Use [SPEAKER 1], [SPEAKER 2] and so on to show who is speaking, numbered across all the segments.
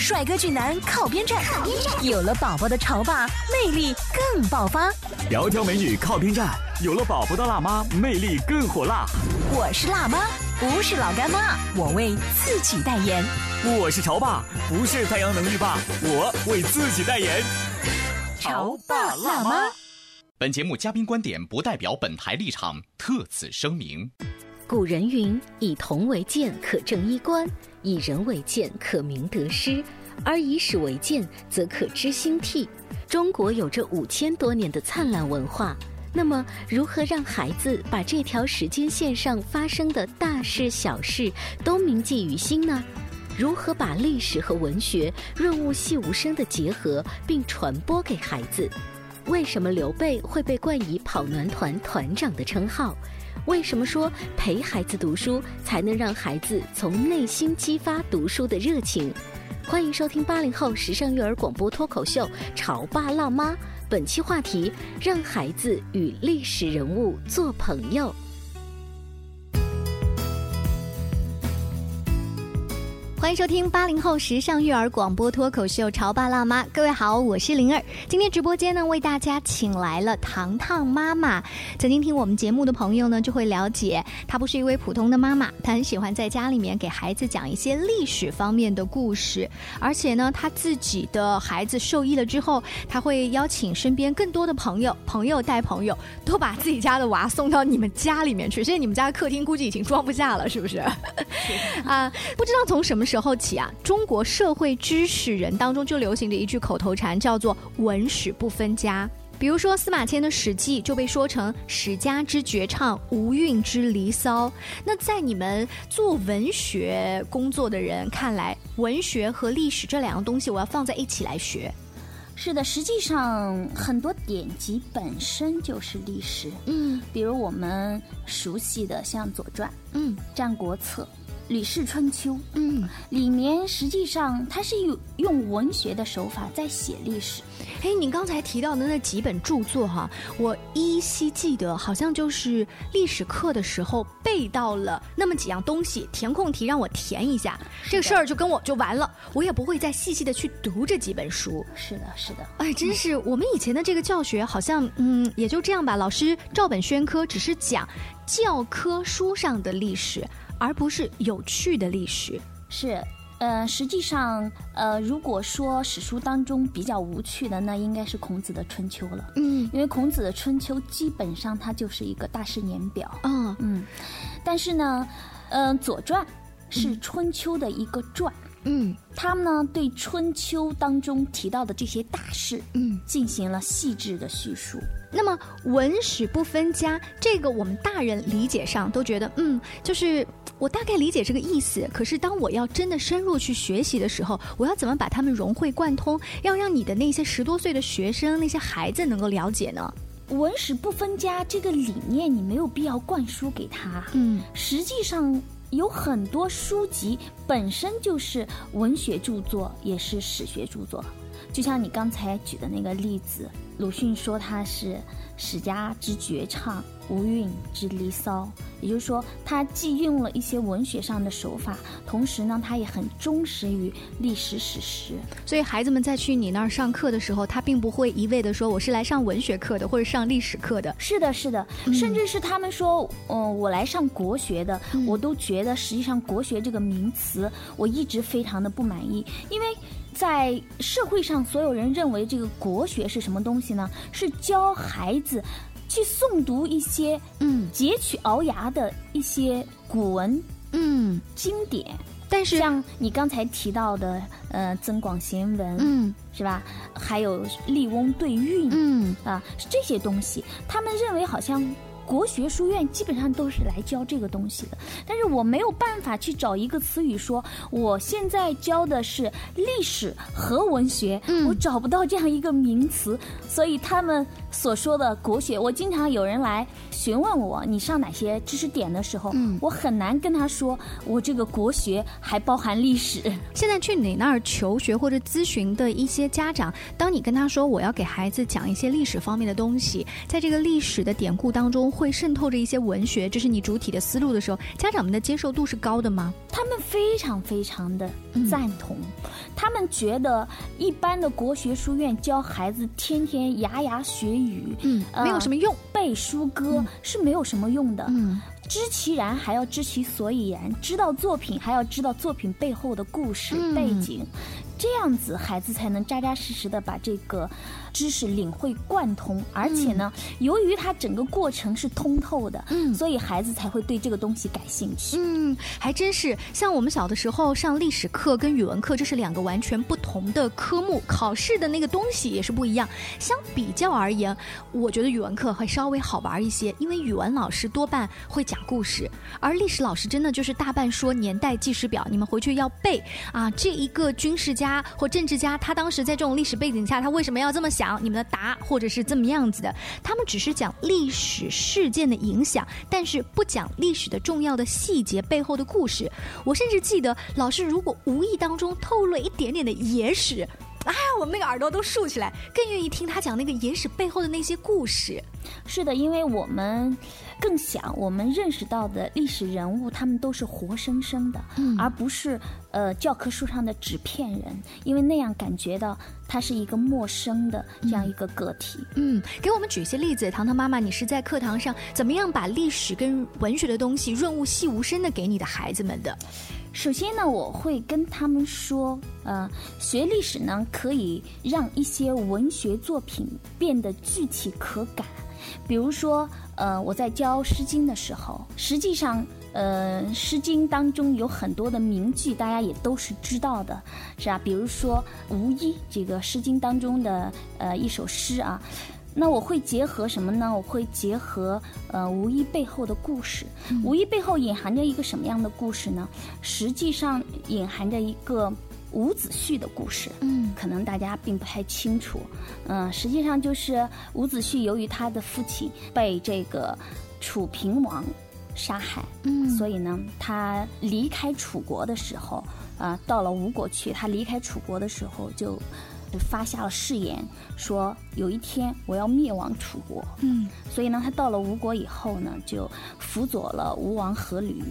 [SPEAKER 1] 帅哥俊男靠边站，有了宝宝的潮爸魅力更爆发。
[SPEAKER 2] 窈窕美女靠边站，有了宝宝的辣妈魅力更火辣。
[SPEAKER 1] 我是辣妈，不是老干妈，我为自己代言。
[SPEAKER 2] 我是潮爸，不是太阳能浴霸，我为自己代言。
[SPEAKER 1] 潮爸辣妈。
[SPEAKER 3] 本节目嘉宾观点不代表本台立场，特此声明。
[SPEAKER 1] 古人云：“以铜为鉴，可正衣冠；以人为鉴，可明得失；而以史为鉴，则可知兴替。”中国有着五千多年的灿烂文化，那么如何让孩子把这条时间线上发生的大事小事都铭记于心呢？如何把历史和文学润物细无声的结合并传播给孩子？为什么刘备会被冠以“跑男团团长”的称号？为什么说陪孩子读书才能让孩子从内心激发读书的热情？欢迎收听八零后时尚育儿广播脱口秀《潮爸辣妈》，本期话题：让孩子与历史人物做朋友。
[SPEAKER 4] 欢迎收听八零后时尚育儿广播脱口秀《潮爸辣妈》，各位好，我是灵儿。今天直播间呢，为大家请来了糖糖妈妈。曾经听我们节目的朋友呢，就会了解，她不是一位普通的妈妈，她很喜欢在家里面给孩子讲一些历史方面的故事。而且呢，她自己的孩子受益了之后，她会邀请身边更多的朋友，朋友带朋友，都把自己家的娃送到你们家里面去。现在你们家的客厅估计已经装不下了，是不是？啊，不知道从什么时候起啊，中国社会知识人当中就流行着一句口头禅，叫做“文史不分家”。比如说司马迁的《史记》就被说成“史家之绝唱，无韵之离骚”。那在你们做文学工作的人看来，文学和历史这两样东西，我要放在一起来学。
[SPEAKER 5] 是的，实际上很多典籍本身就是历史，
[SPEAKER 4] 嗯
[SPEAKER 5] 比如我们熟悉的像《左传》、
[SPEAKER 4] 嗯《
[SPEAKER 5] 战国策》、《吕氏春秋》，
[SPEAKER 4] 嗯，
[SPEAKER 5] 里面实际上它是用用文学的手法在写历史。
[SPEAKER 4] 哎，你刚才提到的那几本著作哈，我依稀记得，好像就是历史课的时候背到了那么几样东西，填空题让我填一下，这个事儿就跟我就完了，我也不会再细细的去读这几本书。
[SPEAKER 5] 是的，是的，
[SPEAKER 4] 哎，真是我们以前的这个教学好像，嗯，也就这样吧。老师照本宣科，只是讲教科书上的历史，而不是有趣的历史。
[SPEAKER 5] 是。呃，实际上，呃，如果说史书当中比较无趣的，那应该是孔子的《春秋》了。
[SPEAKER 4] 嗯
[SPEAKER 5] 因为孔子的《春秋》基本上它就是一个大事年表。
[SPEAKER 4] 嗯
[SPEAKER 5] 嗯，但是呢，呃，《左传》是春秋的一个传，
[SPEAKER 4] 嗯
[SPEAKER 5] 他们呢对春秋当中提到的这些大事
[SPEAKER 4] 嗯。
[SPEAKER 5] 进行了细致的叙述。
[SPEAKER 4] 那么文史不分家，这个我们大人理解上都觉得，嗯，就是我大概理解这个意思。可是当我要真的深入去学习的时候，我要怎么把它们融会贯通，要让你的那些十多岁的学生、那些孩子能够了解呢？
[SPEAKER 5] 文史不分家这个理念，你没有必要灌输给他。
[SPEAKER 4] 嗯
[SPEAKER 5] 实际上，有很多书籍本身就是文学著作，也是史学著作。就像你刚才举的那个例子，鲁迅说他是史家之绝唱，无韵之离骚。也就是说，他既用了一些文学上的手法，同时呢，他也很忠实于历史史实。
[SPEAKER 4] 所以孩子们在去你那儿上课的时候，他并不会一味的说我是来上文学课的，或者上历史课的。
[SPEAKER 5] 是的，是的，甚至是他们说，嗯、我来上国学的，
[SPEAKER 4] 嗯
[SPEAKER 5] 我都觉得实际上国学这个名词，我一直非常的不满意，因为。在社会上，所有人认为这个国学是什么东西呢？是教孩子去诵读一些
[SPEAKER 4] 嗯。
[SPEAKER 5] 截取鳌牙的一些古文
[SPEAKER 4] 嗯。
[SPEAKER 5] 经典，
[SPEAKER 4] 但是
[SPEAKER 5] 像你刚才提到的，呃，《增广贤文》，
[SPEAKER 4] 嗯。
[SPEAKER 5] 是吧？还有《笠翁对韵》，
[SPEAKER 4] 嗯。
[SPEAKER 5] 啊，这些东西，他们认为好像国学书院基本上都是来教这个东西的，但是我没有办法去找一个词语说我现在教的是历史和文学，
[SPEAKER 4] 嗯。
[SPEAKER 5] 我找不到这样一个名词，所以他们所说的国学，我经常有人来询问我你上哪些知识点的时候，
[SPEAKER 4] 嗯
[SPEAKER 5] 我很难跟他说我这个国学还包含历史。
[SPEAKER 4] 现在去你那儿求学或者咨询的一些家长，当你跟他说我要给孩子讲一些历史方面的东西，在这个历史的典故当中会渗透着一些文学，这是你主体的思路的时候，家长们的接受度是高的吗？
[SPEAKER 5] 他们非常非常的
[SPEAKER 4] 嗯
[SPEAKER 5] 赞同，他们觉得一般的国学书院教孩子天天牙牙学语，
[SPEAKER 4] 嗯，
[SPEAKER 5] 呃
[SPEAKER 4] 没有什么用。
[SPEAKER 5] 背书歌是没有什么用的。
[SPEAKER 4] 嗯
[SPEAKER 5] 知其然还要知其所以然，知道作品还要知道作品背后的故事、
[SPEAKER 4] 嗯
[SPEAKER 5] 背景，这样子孩子才能扎扎实实的把这个知识领会贯通。而且呢，由于它整个过程是通透的，
[SPEAKER 4] 嗯
[SPEAKER 5] 所以孩子才会对这个东西感兴趣。
[SPEAKER 4] 嗯，还真是。像我们小的时候上历史课跟语文课，这是两个完全不同的科目，考试的那个东西也是不一样。相比较而言，我觉得语文课会稍微好玩一些，因为语文老师多半会讲故事，而历史老师真的就是大半说年代记事表，你们回去要背啊。这一个军事家或政治家，他当时在这种历史背景下，他为什么要这么讲？你们的答或者是这么样子的，他们只是讲历史事件的影响，但是不讲历史的重要的细节背后的故事。我甚至记得，老师如果无意当中透露了一点点的野史。哎呀，我们那个耳朵都竖起来，更愿意听他讲那个野史背后的那些故事。
[SPEAKER 5] 是的，因为我们更想我们认识到的历史人物，他们都是活生生的，
[SPEAKER 4] 嗯
[SPEAKER 5] 而不是呃教科书上的纸片人，因为那样感觉到他是一个陌生的这样一个个体。
[SPEAKER 4] 嗯，给我们举一些例子，糖糖妈妈，你是在课堂上怎么样把历史跟文学的东西润物细无声的给你的孩子们的？
[SPEAKER 5] 首先呢，我会跟他们说，呃，学历史呢可以让一些文学作品变得具体可感。比如说，呃，我在教《诗经》的时候，实际上，呃，《诗经》当中有很多的名句，大家也都是知道的，是吧？比如说《无衣》这个《诗经》当中的呃一首诗啊。那我会结合什么呢？我会结合呃无衣背后的故事。无衣背后隐含着一个什么样的故事呢？实际上隐含着一个伍子胥的故事。
[SPEAKER 4] 嗯
[SPEAKER 5] 可能大家并不太清楚。嗯、实际上就是伍子胥由于他的父亲被这个楚平王杀害，
[SPEAKER 4] 嗯
[SPEAKER 5] 所以呢，他离开楚国的时候，啊、到了吴国去。他离开楚国的时候就。发下了誓言，说有一天我要灭亡楚国。
[SPEAKER 4] 嗯。
[SPEAKER 5] 所以呢，他到了吴国以后呢，就辅佐了吴王阖闾，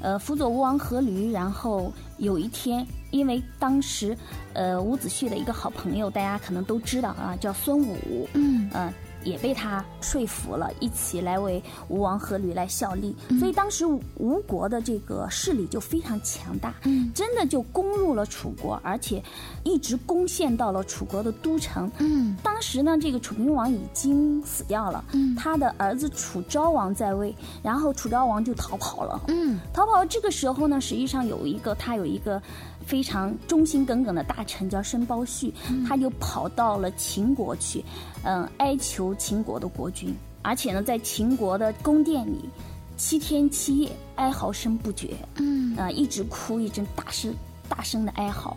[SPEAKER 5] 呃，辅佐吴王阖闾，然后有一天，因为当时，呃，伍子胥的一个好朋友，大家可能都知道啊，叫孙武，
[SPEAKER 4] 嗯。
[SPEAKER 5] 呃，也被他说服了，一起来为吴王阖闾来效力。
[SPEAKER 4] 嗯
[SPEAKER 5] 所以当时吴吴国的这个势力就非常强大，
[SPEAKER 4] 嗯
[SPEAKER 5] 真的就攻入了楚国，而且一直攻陷到了楚国的都城。
[SPEAKER 4] 嗯
[SPEAKER 5] 当时呢，这个楚平王已经死掉了，
[SPEAKER 4] 嗯
[SPEAKER 5] 他的儿子楚昭王在位，然后楚昭王就逃跑了。
[SPEAKER 4] 嗯
[SPEAKER 5] 逃跑这个时候呢，实际上有一个他有一个非常忠心耿耿的大臣叫申包胥，他就跑到了秦国去，嗯、哀求秦国的国君，而且呢，在秦国的宫殿里，七天七夜哀嚎声不绝，
[SPEAKER 4] 嗯。
[SPEAKER 5] 呃，一直哭，一直大声大声的哀嚎。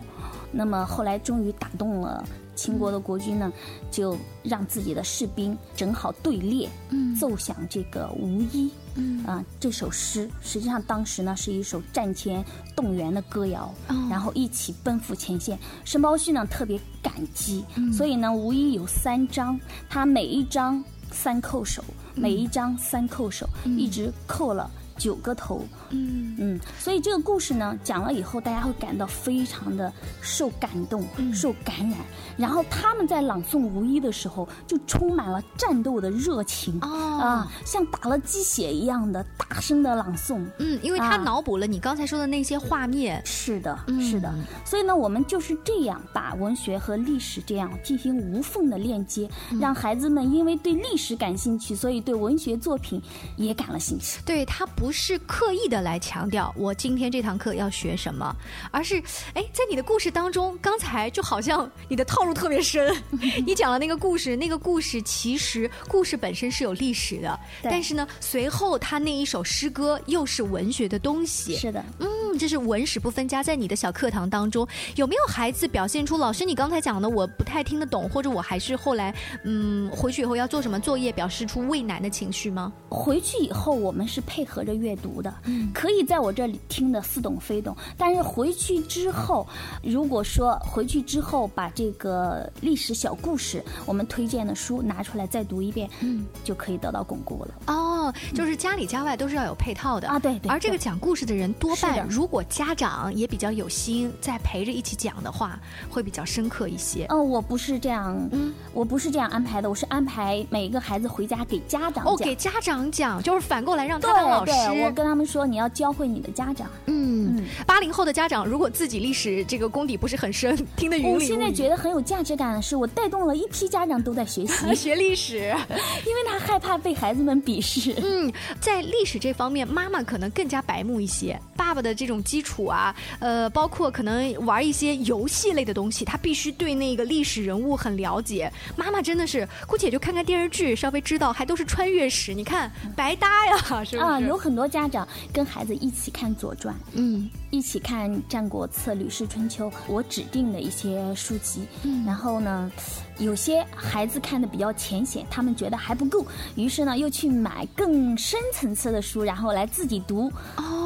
[SPEAKER 5] 那么后来终于打动了秦国的国君呢，就让自己的士兵整好队列，
[SPEAKER 4] 嗯。
[SPEAKER 5] 奏响这个《无衣》
[SPEAKER 4] 嗯。
[SPEAKER 5] 啊、这首诗，实际上当时呢是一首战前动员的歌谣，
[SPEAKER 4] 哦。
[SPEAKER 5] 然后一起奔赴前线。申包胥呢特别感激，所以呢《无衣》有三章，他每一章三叩首，每一章三叩首，一直叩了九个头。
[SPEAKER 4] 嗯
[SPEAKER 5] 嗯，所以这个故事呢讲了以后，大家会感到非常的受感动、受感染。然后他们在朗诵《无一》的时候，就充满了战斗的热情、
[SPEAKER 4] 哦
[SPEAKER 5] 啊，像打了鸡血一样的大声的朗诵。
[SPEAKER 4] 嗯，因为他
[SPEAKER 5] 啊
[SPEAKER 4] 脑补了你刚才说的那些画面。
[SPEAKER 5] 是的，
[SPEAKER 4] 嗯
[SPEAKER 5] 是的。所以呢，我们就是这样把文学和历史这样进行无缝的链接，
[SPEAKER 4] 嗯
[SPEAKER 5] 让孩子们因为对历史感兴趣，所以对文学作品也感了兴趣。
[SPEAKER 4] 对他不不是刻意的来强调我今天这堂课要学什么，而是哎，在你的故事当中，刚才就好像你的套路特别深，你讲了那个故事，那个故事其实故事本身是有历史的，但是呢，随后他那一首诗歌又是文学的东西，
[SPEAKER 5] 是的，
[SPEAKER 4] 嗯，这是文史不分家，在你的小课堂当中，有没有孩子表现出老师你刚才讲的我不太听得懂，或者我还是后来嗯回去以后要做什么作业，表示出畏难的情绪吗？
[SPEAKER 5] 回去以后我们是配合着阅读的，嗯可以在我这里听得似懂非懂，但是回去之后，如果说回去之后把这个历史小故事，我们推荐的书拿出来再读一遍，嗯，就可以得到巩固了。
[SPEAKER 4] 哦，就是家里家外都是要有配套的
[SPEAKER 5] 啊对对
[SPEAKER 4] 而这个讲故事的人多半，如果家长也比较有心，在陪着一起讲的话，会比较深刻一些。
[SPEAKER 5] 嗯、我不是这样，
[SPEAKER 4] 嗯
[SPEAKER 5] 我不是这样安排的，我是安排每一个孩子回家给家长
[SPEAKER 4] 哦，
[SPEAKER 5] 讲。
[SPEAKER 4] 给家长讲，就是反过来让
[SPEAKER 5] 对
[SPEAKER 4] 他当老师。
[SPEAKER 5] 对，我跟他们说，你要教会你的家长。
[SPEAKER 4] 嗯
[SPEAKER 5] 嗯，
[SPEAKER 4] 八零后的家长如果自己历史这个功底不是很深，听得云里。
[SPEAKER 5] 我现在觉得很有价值感的是，我带动了一批家长都在学习，
[SPEAKER 4] 学历史。
[SPEAKER 5] 因为他害怕被孩子们鄙视。
[SPEAKER 4] 嗯，在历史这方面，妈妈可能更加白目一些。爸爸的这种基础啊，呃，包括可能玩一些游戏类的东西，他必须对那个历史人物很了解。妈妈真的是，姑且就看看电视剧，稍微知道，还都是穿越史，你看白搭呀，是不是？
[SPEAKER 5] 啊，有很多家长跟孩子一起看《左传》，
[SPEAKER 4] 嗯
[SPEAKER 5] 一起看《战国策》《吕氏春秋》，我指定的一些书籍。
[SPEAKER 4] 嗯
[SPEAKER 5] 然后呢，有些孩子看的比较浅显，他们觉得还不够，于是呢又去买更深层次的书，然后来自己读。
[SPEAKER 4] 哦，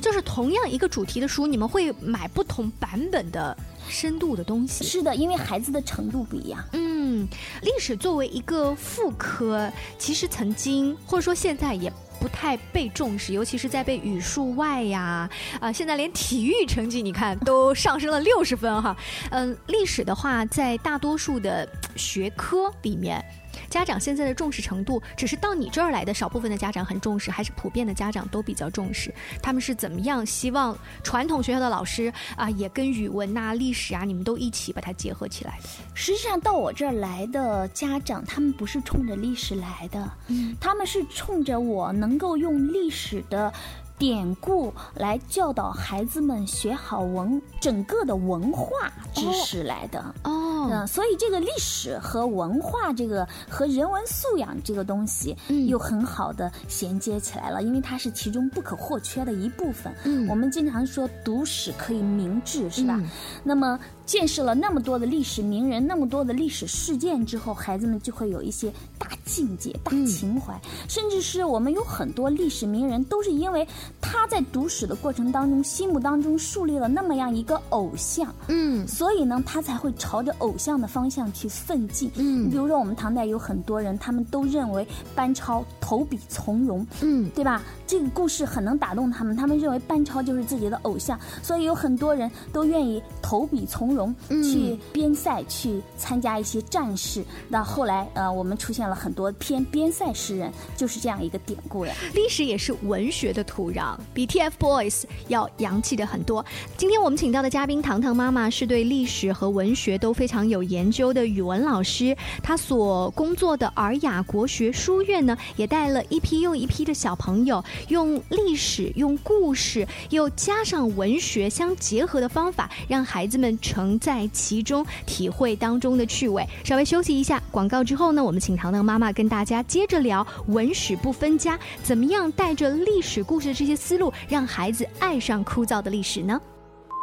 [SPEAKER 4] 就是同样一个主题的书，你们会买不同版本的深度的东西。
[SPEAKER 5] 是的，因为孩子的程度不一样。
[SPEAKER 4] 嗯，历史作为一个副科，其实曾经或者说现在也。不太被重视，尤其是在被语数外呀，啊、现在连体育成绩你看都上升了六十分哈。嗯，历史的话，在大多数的学科里面，家长现在的重视程度，只是到你这儿来的少部分的家长很重视，还是普遍的家长都比较重视？他们是怎么样希望传统学校的老师啊，也跟语文呐、历史啊，你们都一起把它结合起来的？
[SPEAKER 5] 实际上到我这儿来的家长，他们不是冲着历史来的，
[SPEAKER 4] 嗯
[SPEAKER 5] 他们是冲着我能够用历史的典故来教导孩子们学好文整个的文化知识来的。
[SPEAKER 4] 哦
[SPEAKER 5] 嗯，所以这个历史和文化，这个和人文素养这个东西，
[SPEAKER 4] 嗯。
[SPEAKER 5] 又很好的衔接起来了，因为它是其中不可或缺的一部分。
[SPEAKER 4] 嗯。
[SPEAKER 5] 我们经常说读史可以明志，是吧？
[SPEAKER 4] 嗯。
[SPEAKER 5] 那么见识了那么多的历史名人，那么多的历史事件之后，孩子们就会有一些大境界、大情怀，甚至是我们有很多历史名人，都是因为他在读史的过程当中，心目当中树立了那么样一个偶像，
[SPEAKER 4] 嗯。
[SPEAKER 5] 所以呢，他才会朝着偶像的方向去奋进。
[SPEAKER 4] 嗯
[SPEAKER 5] 比如说我们唐代有很多人，他们都认为班超投笔从戎，
[SPEAKER 4] 嗯
[SPEAKER 5] 对吧？这个故事很能打动他们，他们认为班超就是自己的偶像，所以有很多人都愿意投笔从戎，
[SPEAKER 4] 嗯
[SPEAKER 5] 去边塞去参加一些战事。那后来呃，我们出现了很多偏边塞诗人，就是这样一个典故呀。
[SPEAKER 4] 历史也是文学的土壤，比 TFBOYS 要洋气的很多。今天我们请到的嘉宾糖糖妈妈是对历史和文学都非常有研究的语文老师，他所工作的尔雅国学书院呢，也带了一批又一批的小朋友，用历史、用故事，又加上文学相结合的方法，让孩子们承在其中，体会当中的趣味。稍微休息一下，广告之后呢，我们请糖糖妈妈跟大家接着聊文史不分家，怎么样带着历史故事的这些思路，让孩子爱上枯燥的历史呢？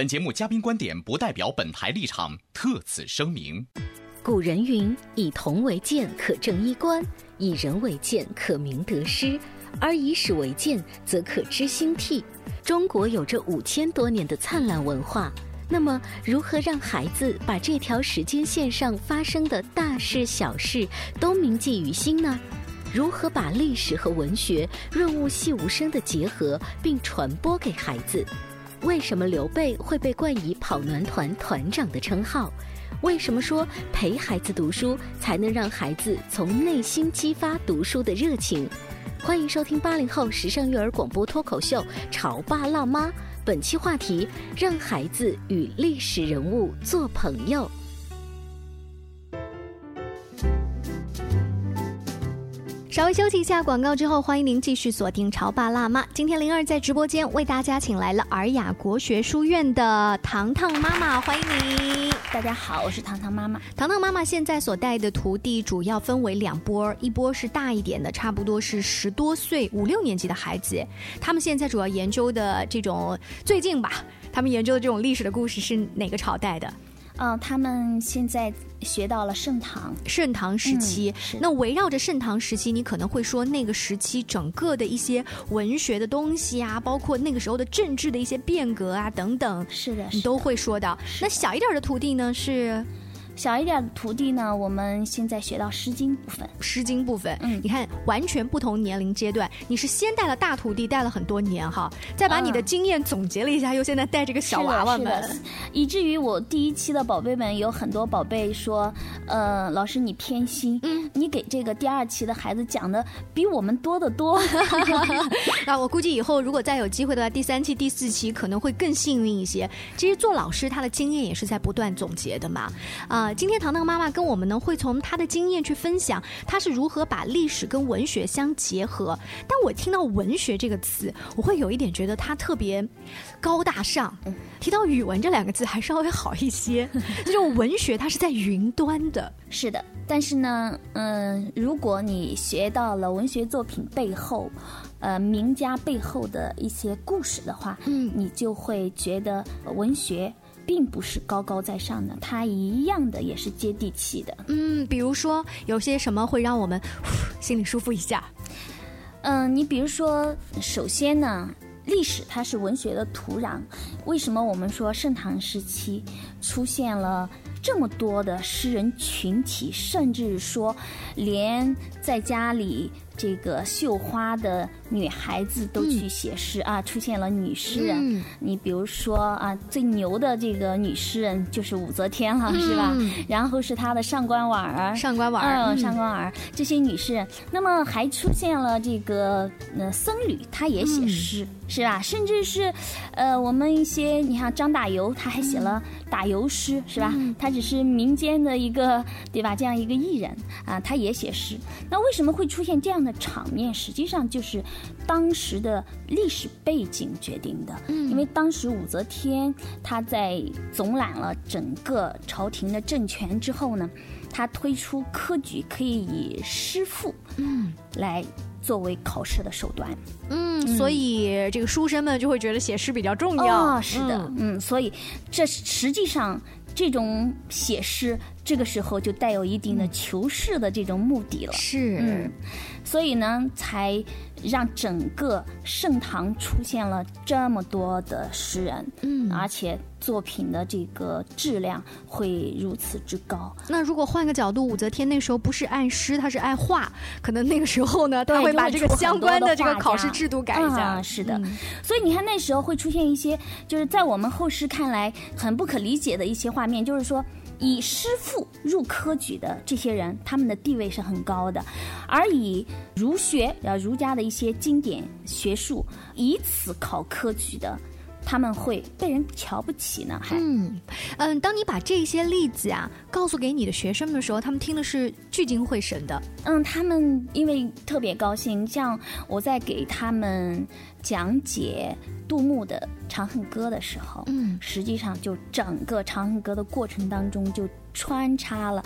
[SPEAKER 3] 本节目嘉宾观点不代表本台立场，特此声明。
[SPEAKER 1] 古人云：“以铜为鉴，可正衣冠；以人为鉴，可明得失；而以史为鉴，则可知兴替。”中国有着五千多年的灿烂文化，那么如何让孩子把这条时间线上发生的大事小事都铭记于心呢？如何把历史和文学润物细无声的结合并传播给孩子？为什么刘备会被冠以跑男团团长的称号？为什么说陪孩子读书才能让孩子从内心激发读书的热情？欢迎收听八零后时尚育儿广播脱口秀《潮爸辣妈》，本期话题：让孩子与历史人物做朋友。
[SPEAKER 4] 稍微休息一下广告之后，欢迎您继续锁定《潮爸辣妈》。今天灵儿在直播间为大家请来了尔雅国学书院的糖糖妈妈，欢迎你！
[SPEAKER 5] 大家好，我是糖糖妈妈。
[SPEAKER 4] 糖糖妈妈现在所带的徒弟主要分为两波，一波是大一点的，差不多是十多岁、五六年级的孩子，他们现在主要研究的这种最近吧，他们研究的这种历史的故事是哪个朝代的？
[SPEAKER 5] 嗯，他们现在学到了盛唐，
[SPEAKER 4] 盛唐时期。那围绕着盛唐时期，你可能会说那个时期整个的一些文学的东西啊，包括那个时候的政治的一些变革啊等等，
[SPEAKER 5] 是的，
[SPEAKER 4] 你都会说到。那小一点的徒弟呢是？
[SPEAKER 5] 小一点的徒弟呢，我们现在学到《诗经》部分，《
[SPEAKER 4] 诗经》部分，嗯，你看完全不同年龄阶段，你是先带了大徒弟带了很多年哈，再把你的经验总结了一下，又现在带这个小娃娃们，
[SPEAKER 5] 以至于我第一期的宝贝们有很多宝贝说，呃，老师你偏心，嗯，你给这个第二期的孩子讲的比我们多得多，
[SPEAKER 4] 那我估计以后如果再有机会的话，第三期、第四期可能会更幸运一些。其实做老师他的经验也是在不断总结的嘛，啊。今天糖糖妈妈跟我们呢，会从她的经验去分享，她是如何把历史跟文学相结合。但我听到“文学”这个词，我会有一点觉得它特别高大上。提到语文这两个字，还稍微好一些。这种文学，它是在云端的。
[SPEAKER 5] 是的，但是呢，嗯，如果你学到了文学作品背后，呃，名家背后的一些故事的话，嗯，你就会觉得文学。并不是高高在上的，它一样的也是接地气的。
[SPEAKER 4] 嗯，比如说有些什么会让我们心里舒服一下？
[SPEAKER 5] 嗯，你比如说，首先呢，历史它是文学的土壤。为什么我们说盛唐时期出现了这么多的诗人群体，甚至说连在家里。这个绣花的女孩子都去写诗啊，出现了女诗人。你比如说啊，最牛的这个女诗人就是武则天了，是吧？然后是她的上官婉儿，
[SPEAKER 4] 上官婉儿，
[SPEAKER 5] 上官婉儿这些女诗人。那么还出现了这个呃僧侣，他也写诗，是吧？甚至是呃我们一些，你看张打油，他还写了打油诗，是吧？他只是民间的一个，对吧？这样一个艺人啊，他也写诗。那为什么会出现这样的？场面实际上就是当时的历史背景决定的，因为当时武则天她在总揽了整个朝廷的政权之后呢，她推出科举可以以诗赋嗯。来作为考试的手段，
[SPEAKER 4] 嗯，所以这个书生们就会觉得写诗比较重要，
[SPEAKER 5] 是的，嗯，所以这实际上。这种写诗，这个时候就带有一定的求是的这种目的了。
[SPEAKER 4] 是，嗯，
[SPEAKER 5] 所以呢，才让整个盛唐出现了这么多的诗人，嗯，而且作品的这个质量会如此之高。
[SPEAKER 4] 那如果换个角度，武则天那时候不是爱诗，她是爱画，可能那个时候呢，她会把这个相关的这个考试制度改一下。
[SPEAKER 5] 是的，所以你看那时候会出现一些，就是在我们后世看来很不可理解的一些画面，就是说。以诗赋入科举的这些人，他们的地位是很高的；而以儒学啊儒家的一些经典学术，以此考科举的，他们会被人瞧不起呢。还
[SPEAKER 4] 嗯嗯，当你把这些例子啊告诉给你的学生们的时候，他们听的是聚精会神的。
[SPEAKER 5] 嗯，他们因为特别高兴，像我在给他们讲解。杜牧的《长恨歌》的时候，嗯，实际上就整个《长恨歌》的过程当中，就穿插了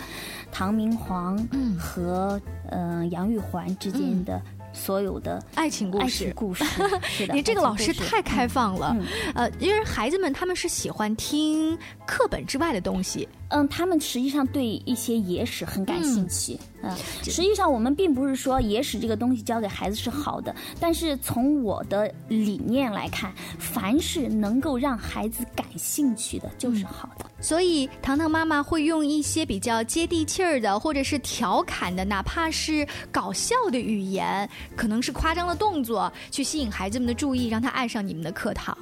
[SPEAKER 5] 唐明皇和呃杨玉环之间的所有的
[SPEAKER 4] 爱情故
[SPEAKER 5] 爱
[SPEAKER 4] 事
[SPEAKER 5] 情。故事。是的，
[SPEAKER 4] 你这个老师太开放了，
[SPEAKER 5] 嗯。
[SPEAKER 4] 呃，因为孩子们他们是喜欢听课本之外的东西，
[SPEAKER 5] 嗯，他们实际上对一些野史很感兴趣。嗯，实际上我们并不是说野史这个东西教给孩子是好的，但是从我的理念来看，凡是能够让孩子感兴趣的，就是好的。
[SPEAKER 4] 所以糖糖妈妈会用一些比较接地气儿的，或者是调侃的，哪怕是搞笑的语言，可能是夸张的动作，去吸引孩子们的注意，让他爱上你们的课堂。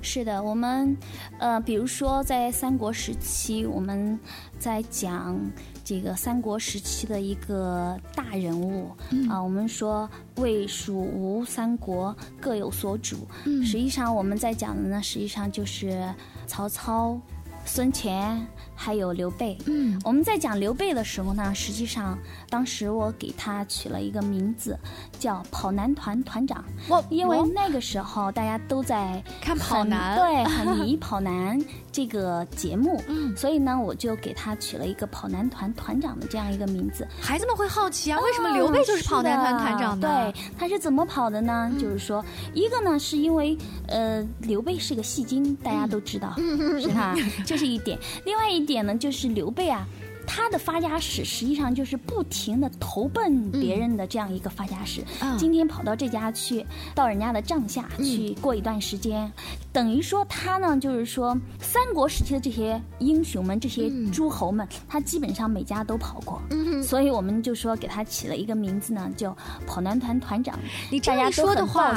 [SPEAKER 5] 是的，我们呃，比如说在三国时期，我们在讲这个三国时期的一个大人物啊、我们说魏、蜀、吴三国各有所主。实际上我们在讲的呢，实际上就是曹操、孙权还有刘备。
[SPEAKER 4] 嗯，
[SPEAKER 5] 我们在讲刘备的时候呢，实际上当时我给他取了一个名字，叫跑男团团长。
[SPEAKER 4] 我
[SPEAKER 5] 因为那个时候大家都在
[SPEAKER 4] 看跑男
[SPEAKER 5] 对，很 迷跑男这个节目，
[SPEAKER 4] 嗯
[SPEAKER 5] 所以呢，我就给他取了一个跑男团团长的这样一个名字。
[SPEAKER 4] 孩子们会好奇啊，为什么刘备就是跑男团团长呢？
[SPEAKER 5] 嗯对，他是怎么跑的呢？就是说，一个呢是因为呃，刘备是个戏精，大家都知道，是他？这是一点。另外一点呢，就是刘备啊。他的发家史实际上就是不停的投奔别人的这样一个发家史。
[SPEAKER 4] 嗯
[SPEAKER 5] 今天跑到这家去，到人家的帐下去过一段时间，等于说他呢，就是说三国时期的这些英雄们、这些诸侯们，他基本上每家都跑过。所以我们就说给他起了一个名字呢，叫跑男团团长。
[SPEAKER 4] 你这样一
[SPEAKER 5] 大家
[SPEAKER 4] 说的话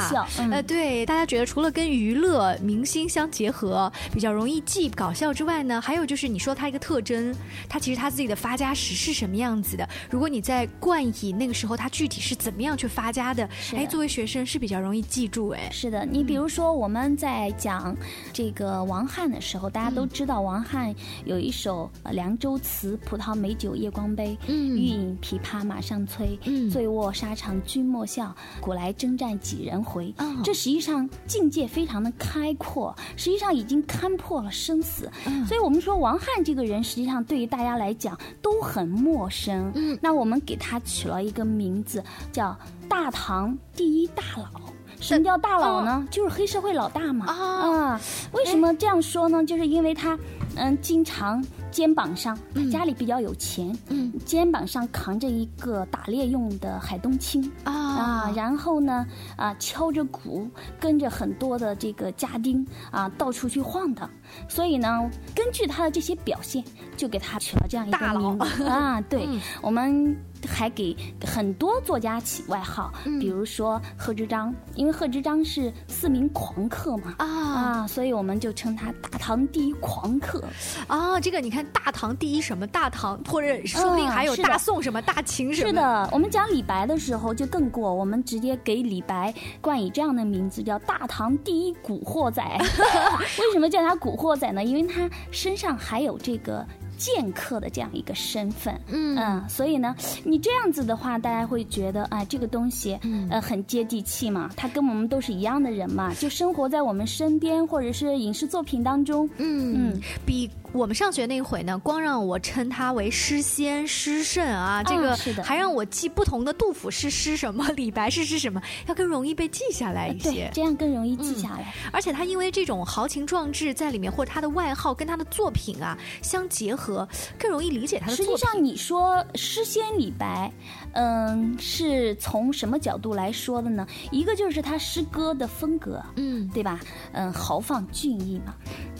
[SPEAKER 4] 呃，对，大家觉得除了跟娱乐明星相结合，比较容易记搞笑之外呢，还有就是你说他一个特征，他其实他自己的发家史是什么样子的？如果你在冠以那个时候他具体是怎么样去发家的，
[SPEAKER 5] 的
[SPEAKER 4] 哎，作为学生是比较容易记住，哎，
[SPEAKER 5] 是的，你比如说我们在讲这个王翰的时候，大家都知道王翰有一首呃凉州词：“葡萄美酒夜光杯，
[SPEAKER 4] 嗯
[SPEAKER 5] 欲饮琵琶马上催。
[SPEAKER 4] 嗯
[SPEAKER 5] 醉卧沙场君莫笑，古来征战几人回。
[SPEAKER 4] 哦
[SPEAKER 5] 这实际上境界非常的开阔，实际上已经看破了生死。
[SPEAKER 4] 嗯
[SPEAKER 5] 所以我们说王翰这个人，实际上对于大家来讲都很陌生。
[SPEAKER 4] 嗯
[SPEAKER 5] 那我们给他取了一个名字，叫大唐第一大佬。什么叫大佬呢？就是黑社会老大嘛。
[SPEAKER 4] 啊
[SPEAKER 5] 啊，为什么这样说呢？就是因为他，嗯，经常肩膀上，他家里比较有钱，
[SPEAKER 4] 嗯
[SPEAKER 5] 肩膀上扛着一个打猎用的海东青
[SPEAKER 4] 啊
[SPEAKER 5] 啊，然后呢，啊，敲着鼓，跟着很多的这个家丁啊，到处去晃荡。所以呢，根据他的这些表现，就给他取了这样一个名字啊。对，
[SPEAKER 4] 嗯
[SPEAKER 5] 我们还给很多作家起外号，
[SPEAKER 4] 嗯
[SPEAKER 5] 比如说贺知章，因为贺知章是四名狂客嘛。
[SPEAKER 4] 啊
[SPEAKER 5] 啊，所以我们就称他大唐第一狂客。
[SPEAKER 4] 啊！这个你看，大唐第一什么大唐，或者说不定还有大宋什么大秦什么。
[SPEAKER 5] 是的，我们讲李白的时候就更过，我们直接给李白冠以这样的名字，叫大唐第一古惑仔。为什么叫他古惑仔呢？因为他身上还有这个。剑客的这样一个身份，
[SPEAKER 4] 嗯。
[SPEAKER 5] 所以呢，你这样子的话，大家会觉得，啊，这个东西，
[SPEAKER 4] 嗯。
[SPEAKER 5] 呃，很接地气嘛，他跟我们都是一样的人嘛，就生活在我们身边，或者是影视作品当中，
[SPEAKER 4] 嗯
[SPEAKER 5] 嗯，
[SPEAKER 4] 比我们上学那会呢，光让我称他为诗仙、诗圣啊，这个还让我记不同的杜甫是诗什么，李白是诗什么，要更容易被记下来一
[SPEAKER 5] 对
[SPEAKER 4] 些，。
[SPEAKER 5] 这样更容易记下来。
[SPEAKER 4] 而且他因为这种豪情壮志在里面，或者他的外号跟他的作品啊相结合，更容易理解他的
[SPEAKER 5] 实
[SPEAKER 4] 作品。
[SPEAKER 5] 际上，你说诗仙李白，嗯，是从什么角度来说的呢？一个就是他诗歌的风格，
[SPEAKER 4] 嗯
[SPEAKER 5] 对吧？嗯，豪放俊逸嘛。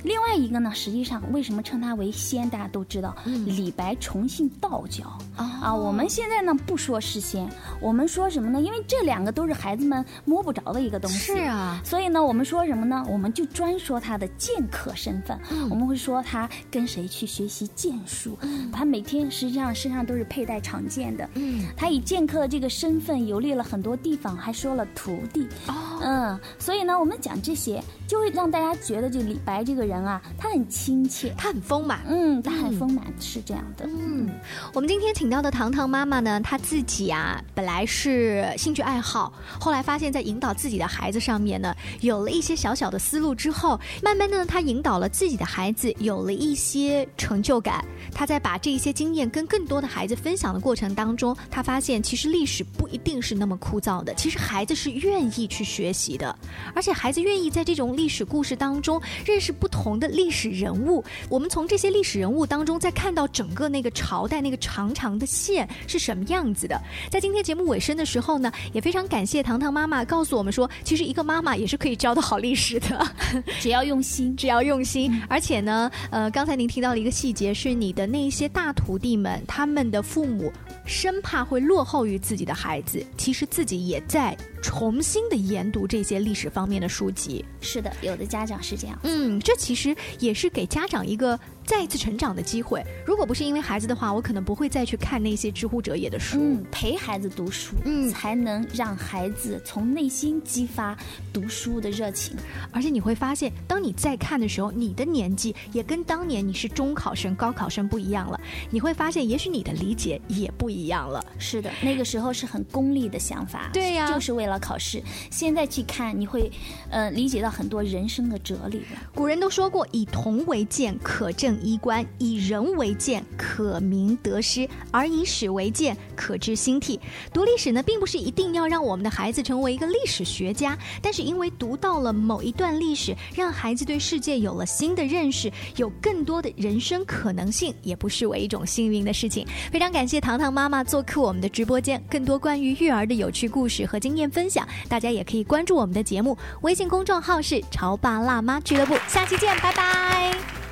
[SPEAKER 5] 另外一个呢，实际上为什么称他为仙？大家都知道，李白崇信道教、啊。我们现在呢不说诗仙，我们说什么呢？因为这两个都是孩子们摸不着的一个东西。
[SPEAKER 4] 是啊，
[SPEAKER 5] 所以呢，我们说什么呢？我们就专说他的剑客身份。我们会说他跟谁去学习剑术，他每天实际上身上都是佩戴长剑的。
[SPEAKER 4] 嗯，
[SPEAKER 5] 他以剑客的这个身份游历了很多地方，还收了徒弟。
[SPEAKER 4] 哦，
[SPEAKER 5] 嗯，所以呢，我们讲这些，就会让大家觉得这李白这个人啊，他很亲切。
[SPEAKER 4] 他很丰满。
[SPEAKER 5] 嗯，它很丰满，是这样的。
[SPEAKER 4] 嗯，我们今天请到的糖糖妈妈呢，她自己啊，本来是兴趣爱好，后来发现，在引导自己的孩子上面呢，有了一些小小的思路之后，慢慢的，她引导了自己的孩子有了一些成就感。她在把这一些经验跟更多的孩子分享的过程当中，她发现其实历史不一定是那么枯燥的，其实孩子是愿意去学习的，而且孩子愿意在这种历史故事当中认识不同的历史人物。我们从这些历史人物当中，再看到整个那个朝代那个长长的线是什么样子的。在今天节目尾声的时候呢，也非常感谢糖糖妈妈告诉我们说，其实一个妈妈也是可以教的好历史的，
[SPEAKER 5] 只要用心，
[SPEAKER 4] 只要用心。而且呢，呃，刚才您提到了一个细节，是你的那一些大徒弟们，他们的父母生怕会落后于自己的孩子，其实自己也在重新的研读这些历史方面的书籍。
[SPEAKER 5] 是的，有的家长是这样。
[SPEAKER 4] 嗯，这其实也是给家长一个え?再一次成长的机会。如果不是因为孩子的话，我可能不会再去看那些知乎者也的书。
[SPEAKER 5] 嗯，陪孩子读书，
[SPEAKER 4] 嗯
[SPEAKER 5] 才能让孩子从内心激发读书的热情。
[SPEAKER 4] 而且你会发现，当你在看的时候，你的年纪也跟当年你是中考生、高考生不一样了。你会发现，也许你的理解也不一样了。
[SPEAKER 5] 是的，那个时候是很功利的想法，
[SPEAKER 4] 对呀
[SPEAKER 5] 就是为了考试。现在去看，你会呃理解到很多人生的哲理了。
[SPEAKER 4] 古人都说过：“以铜为鉴，可正衣冠；以人为鉴，可明得失；而以史为鉴，可知兴替。”读历史呢，并不是一定要让我们的孩子成为一个历史学家，但是因为读到了某一段历史，让孩子对世界有了新的认识，有更多的人生可能性，也不失为一种幸运的事情。非常感谢糖糖妈妈做客我们的直播间，更多关于育儿的有趣故事和经验分享，大家也可以关注我们的节目，微信公众号是“潮爸辣妈俱乐部”。下期见，拜拜。